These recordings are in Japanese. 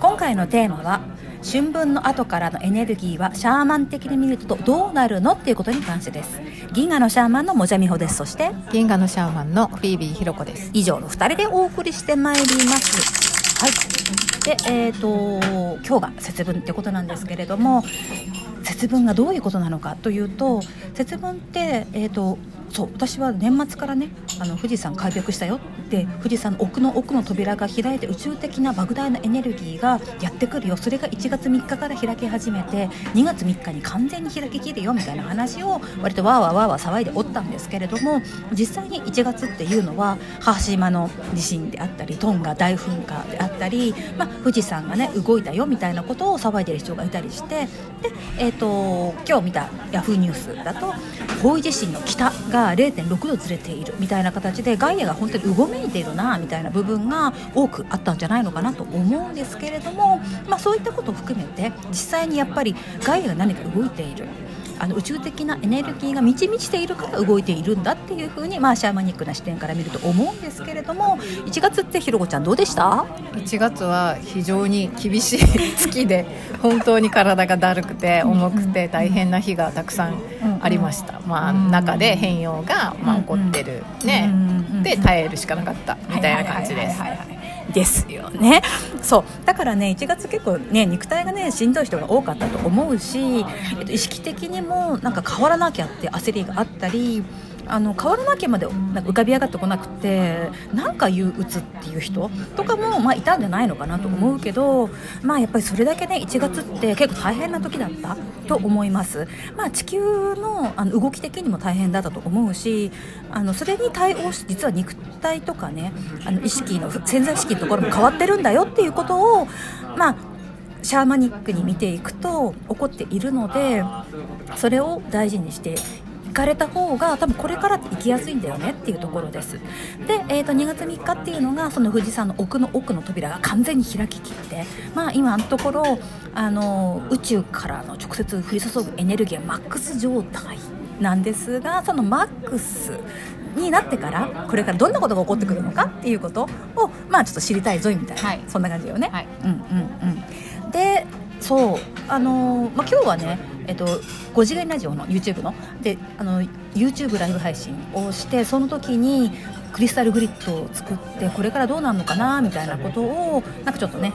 今回のテーマは春分の後からのエネルギーはシャーマン的に見るとどうなるのっていうことに関してです。銀河のシャーマンのもじゃみほです。そして銀河のシャーマンのフィービーひろこです。以上の2人でお送りしてまいります。はい。でえっ、ー、と今日が節分ってことなんですけれども節分がどういうことなのかというと節分ってえっ、ー、とそう私は年末からねあの富士山開闢したよって富士山の奥の奥の扉が開いて宇宙的な莫大なエネルギーがやってくるよ。それが1月3日から開き始めて2月3日に完全に開ききるよみたいな話を割とわーわーわーわー騒いでおったんですけれども実際に1月っていうのは母島の地震であったりトンガ大噴火であったり、まあ、富士山がね動いたよみたいなことを騒いでる人がいたりしてで、えーと、今日見たヤフーニュースだと方位地震の北が0.6度ずれているみたいな形でガイアが本当にうごめいているなみたいな部分が多くあったんじゃないのかなと思うんですけれども、まあ、そういったことを含めて実際にやっぱりガイアが何か動いている。あの宇宙的なエネルギーが満ち満ちているから動いているんだっていうふうに、まあ、シャーマニックな視点から見ると思うんですけれども1月ってひろこちゃんどうでした？1月は非常に厳しい月で本当に体がだるくて重くて大変な日がたくさんありました、まあ、中で変容が、まあ、起こってる、ね、で耐えるしかなかったみたいな感じです。ですよね。そう。だからね1月結構ね肉体がねしんどい人が多かったと思うし、えっと、意識的にもなんか変わらなきゃって焦りがあったりあの変わらなきゃまでなんか浮かび上がってこなくてなんか憂鬱っていう人とかも、まあ、いたんじゃないのかなと思うけど、まあ、やっぱりそれだけね1月って結構大変な時だったと思います、まあ、地球のあの動き的にも大変だったと思うしあのそれに対応し実は肉体とかねあの意識の潜在意識のところも変わってるんだよっていうことをまあシャーマニックに見ていくと起こっているのでそれを大事にしてかれた方が多分これから行きやすいんだよねっていうところです。で、えー、と2月3日っていうのがその富士山の奥の奥の扉が完全に開ききってまあ今のところあの宇宙からの直接降り注ぐエネルギーはマックス状態なんですがそのマックスになってからこれからどんなことが起こってくるのかっていうことをまあちょっと知りたいぞみたいな、はい、そんな感じよね。はい、うんうんうん、でそうあのー、まあ、今日はねえっと、5次元ラジオの YouTube の？であの YouTube ライブ配信をしてその時にクリスタルグリッドを作ってこれからどうなるのかなみたいなことをなんかちょっとね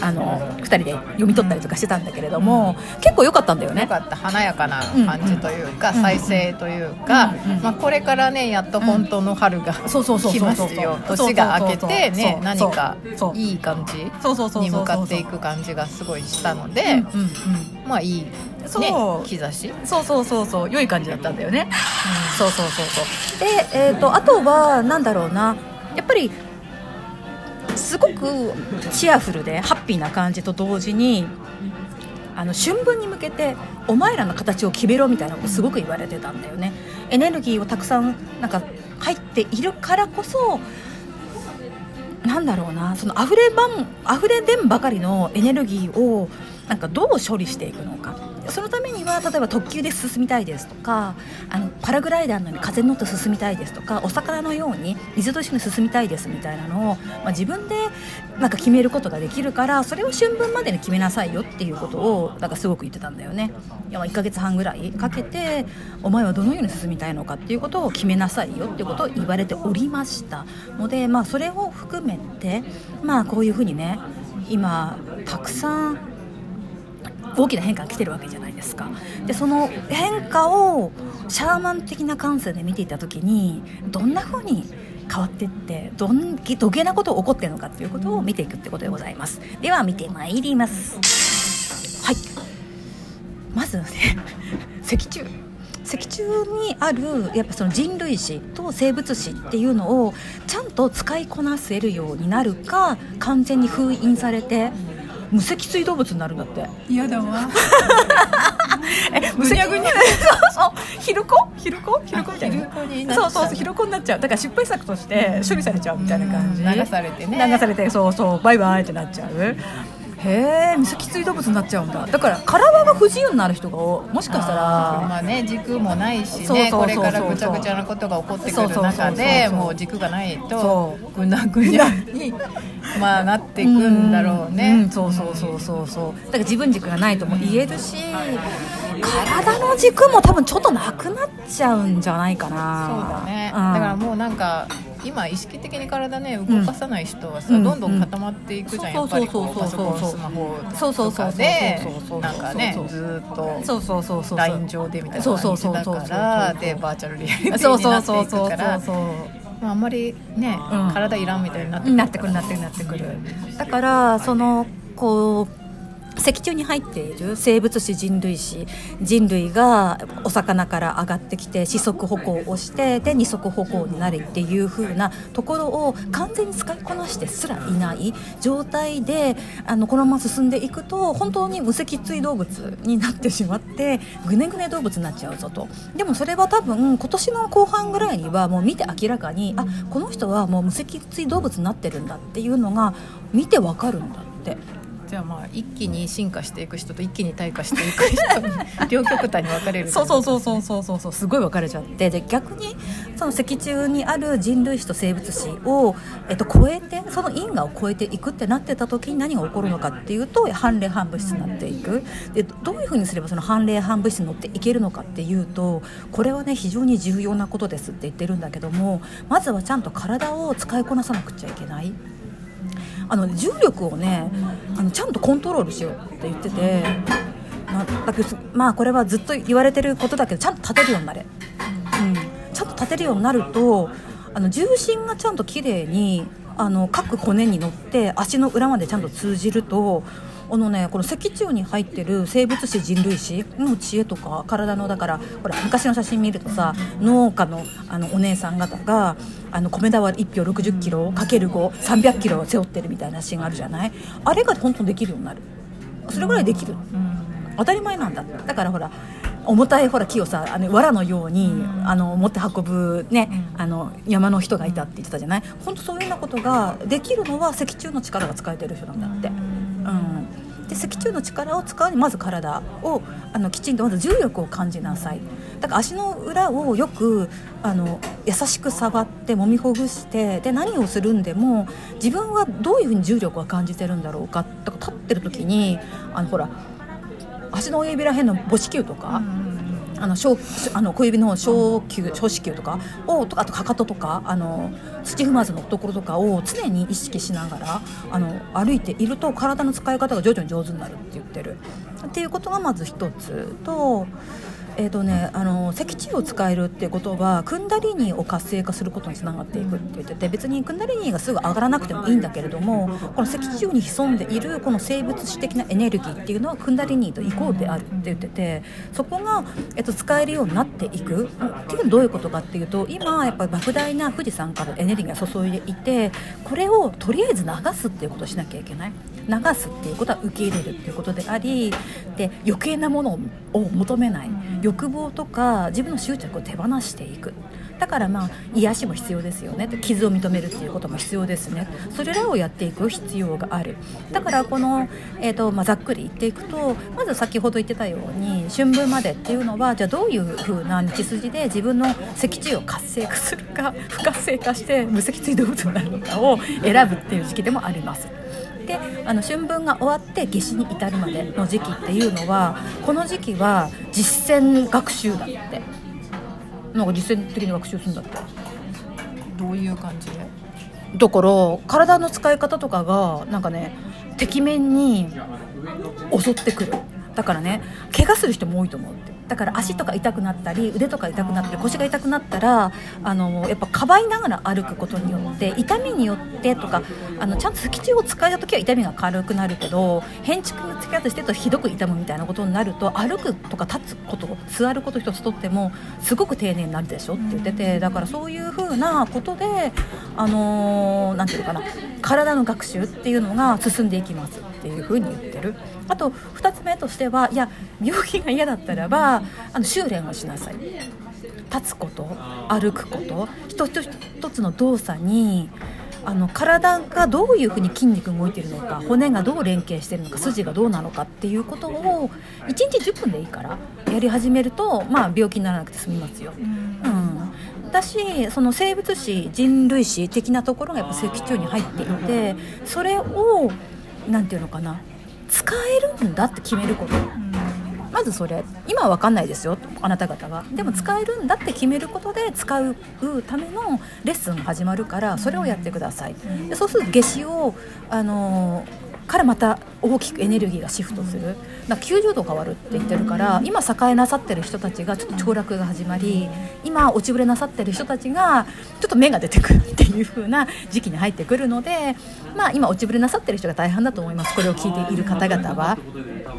あの2人で読み取ったりとかしてたんだけれども、うん、結構良かったんだよね。良かった。華やかな感じというか、うん、再生というか、うん、まあ、これからねやっと本当の春が来ますよ年が明けてね何かいい感じに向かっていく感じがすごいしたのでまあいいそう、ね、兆し。そうそうそうそう。良い感じだったんだよね、そうそうそうそう。で、えーとあとはなんだろうな。やっぱりすごくチアフルでハッピーな感じと同時にあの春分に向けてお前らの形を決めろみたいなことすごく言われてたんだよね。エネルギーをたくさんなんか入っているからこそなんだろうなその溢ればん溢れ出んばかりのエネルギーをなんかどう処理していくのか。そのためには例えば特急で進みたいですとかあのパラグライダーのように風に乗って進みたいですとかお魚のように水と一緒に進みたいですみたいなのを、まあ、自分でなんか決めることができるからそれを春分までに決めなさいよっていうことをなんかすごく言ってたんだよね。いや1ヶ月半ぐらいかけてお前はどのように進みたいのかっていうことを決めなさいよっていうことを言われておりました。ので、まあ、それを含めて、まあ、こういうふうにね今たくさん大きな変化が来てるわけじゃないですか。でその変化をシャーマン的な感性で見ていた時にどんな風に変わってってどんどげなことが起こってるのかっていうことを見ていくってことでございます。では見てまいります。はい。まずね 脊柱。脊柱にあるやっぱその人類史と生物史っていうのをちゃんと使いこなせるようになるか完全に封印されて無脊椎動物になるんだって。嫌だわ。え無脊椎？ヒルコ？ヒルコ？ヒルコ？みたいな。そう。そうそうヒルコになっちゃう。だから失敗作として処理されちゃうみたいな感じ。流されてね。流されてそうそうバイバイってなっちゃうへえ無脊椎動物になっちゃうんだ。だから体が不自由になる人がもしかしたら。まあね軸もないしねこれからぐちゃぐちゃなことが起こってくる中でもう軸がないとぐなぐにゃにまあなっていくんだろうね、うん。うん、そうそうそうそうそう。だから自分軸がないとも言えるし、体の軸も多分ちょっとなくなっちゃうんじゃないかな。そうだね、うん、だからもうなんか今意識的に体ね動かさない人はさ、うん、どんどん固まっていくじゃん、うん、やっぱりこうパソコンスマホとかでなんかねずっとそうそうそうそう。LINE 上でみたいな感じだからでバーチャルリアリティになっていくからまあ、あんまりね、うん、体いらんみたいになってくる。なってくるなってくるだからそのこう脊柱に入っている生物史人類史人類がお魚から上がってきて四足歩行をしてで二足歩行になるっていう風なところを完全に使いこなしてすらいない状態であのこのまま進んでいくと本当に無脊椎動物になってしまってぐねぐね動物になっちゃうぞとでもそれは多分今年の後半ぐらいにはもう見て明らかにあこの人はもう無脊椎動物になってるんだっていうのが見てわかるんだって。じゃあまあ一気に進化していく人と一気に退化していく人に両極端に分かれるそうそうそうそうそう。そうそうすごい分かれちゃって。で逆にその脊柱にある人類史と生物史を、えっと、超えてその因果を超えていくってなってた時に何が起こるのかっていうと反例反物質になっていく。でどういうふうにすればその反例反物質に乗っていけるのかっていうとこれはね非常に重要なことですって言ってるんだけどもまずはちゃんと体を使いこなさなくちゃいけない。あの重力をねあのちゃんとコントロールしようって言ってて、まあ、だまあこれはずっと言われてることだけどちゃんと立てるようになれ、うん、ちゃんと立てるようになるとあの重心がちゃんときれいにあの各骨に乗って足の裏までちゃんと通じるとあのねこの脊柱に入ってる生物史人類史の知恵とか体のだからほら昔の写真見るとさ農家のあのお姉さん方があの米俵1票60キロかける5300キロを背負ってるみたいな写真があるじゃない？あれが本当できるようになる。それぐらいできる、うん、当たり前なんだだからほら重たいほら木をさあの藁のように、うん、あの持って運ぶ、ね、うん、あの山の人がいたって言ってたじゃない？本当そういうようなことができるのは脊柱の力が使えてる人なんだって。うんで脊柱の力を使うにまず体をあのきちんとまず重力を感じなさい。だから足の裏をよくあの優しく触って揉みほぐしてで何をするんでも自分はどういうふうに重力を感じてるんだろうかとか立ってる時にあのほら足の親指らへんの母子球とか、あの小あの小指の小球小指球とかをとあとかかととかあの土踏まずのところとかを常に意識しながらあの歩いていると体の使い方が徐々に上手になるって言ってるっていうことがまず一つと。えーとね、あの脊柱を使えるっていうことはクンダリニを活性化することにつながっていくって言ってて別にクンダリニがすぐ上がらなくてもいいんだけれどもこの脊柱に潜んでいるこの生物史的なエネルギーっていうのはクンダリニとイコールであるって言っててそこが、えっと、使えるようになっていく。っていうのはどういうことかっていうと今やっぱり莫大な富士山からエネルギーが注いでいてこれをとりあえず流すっていうことをしなきゃいけない。流すっていうことは受け入れるっていうことでありで余計なものを求めない。欲望とか自分の執着を手放していくだからまあ癒しも必要ですよね傷を認めるっていうことも必要ですねそれらをやっていく必要があるだからこの、えーとまあ、ざっくり言っていくとまず先ほど言ってたように春分までっていうのはじゃあどういう風な道筋で自分の脊椎を活性化するか不活性化して無脊椎動物になるのかを選ぶっていう時期でもあります。であの春分が終わって夏至に至るまでの時期っていうのはこの時期は実践学習だって。なんか実践的に学習するんだって。どういう感じで？だから体の使い方とかがなんかねてきめんに襲ってくる。だからね怪我する人も多いと思うってだから足とか痛くなったり腕とか痛くなったり腰が痛くなったらあのやっぱかばいながら歩くことによって痛みによってとかあのちゃんと脊柱を使えた時は痛みが軽くなるけど変築に付き合ってしてるとひどく痛むみたいなことになると歩くとか立つこと座ること一つとってもすごく丁寧になるでしょって言っててだからそういうふうなことであのー、ていうのかな体の学習っていうのが進んでいきます。っていうふうに言ってる。あと2つ目としてはいや病気が嫌だったらばあの修練をしなさい立つこと歩くこと一つ一つの動作にあの体がどういうふうに筋肉が動いているのか骨がどう連携しているのか筋がどうなのかっていうことを1日10分でいいからやり始めると、まあ、病気にならなくて済みますよ。うんだしその生物史人類史的なところがやっぱ脊柱に入っていてそれを何て言うのかな？使えるんだって決めること。まずそれ今は分かんないですよあなた方が。でも使えるんだって決めることで使うためのレッスンが始まるからそれをやってください。でそうすると夏至をあのーからまた大きくエネルギーがシフトする。だ90度変わるって言ってるから今栄えなさってる人たちがちょっと凋落が始まり今落ちぶれなさってる人たちがちょっと芽が出てくるっていう風な時期に入ってくるので、まあ、今落ちぶれなさってる人が大半だと思います。これを聞いている方々は。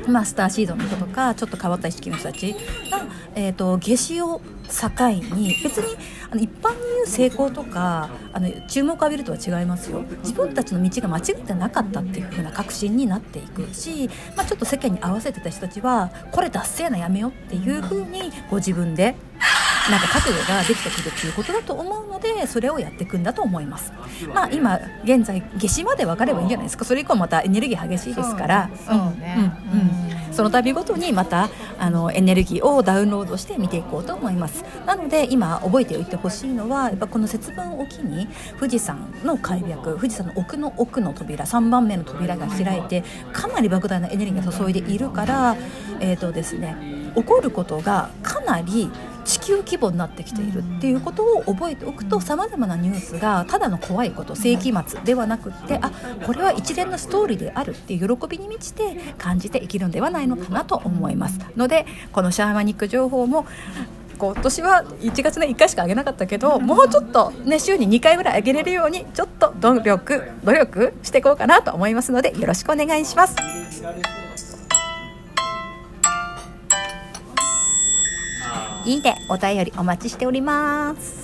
まあ、スターシードの人とかちょっと変わった意識の人たちが、えーと、夏至を境に別にあの一般に言う成功とかあの注目を浴びるとは違いますよ。自分たちの道が間違ってなかったっていう風な確信になっていくし、まあ、ちょっと世間に合わせてた人たちはこれ達成なやめようっていう風にご自分でなんか覚悟ができてくるっていうことだと思うのでそれをやっていくんだと思います。まあ今現在夏至まで分かればいいんじゃないですか。それ以降またエネルギー激しいですから。そうね、うんうんその度ごとにまたあのエネルギーをダウンロードして見ていこうと思います。なので今覚えておいてほしいのはやっぱこの節分を機に富士山の開闢富士山の奥の奥の扉3番目の扉が開いてかなり莫大なエネルギーが注いでいるからえっ、ー、とですね起こることがかなり地球規模になってきているっていうことを覚えておくとさまざまなニュースがただの怖いこと世紀末ではなくってあこれは一連のストーリーであるっていう喜びに満ちて感じて生きるんではないのかなと思います。のでこのシャーマニック情報も今年は1月の1回しか上げなかったけどもうちょっとね週に2回ぐらい上げれるようにちょっと努力努力していこうかなと思いますのでよろしくお願いします。いいねお便りお待ちしております。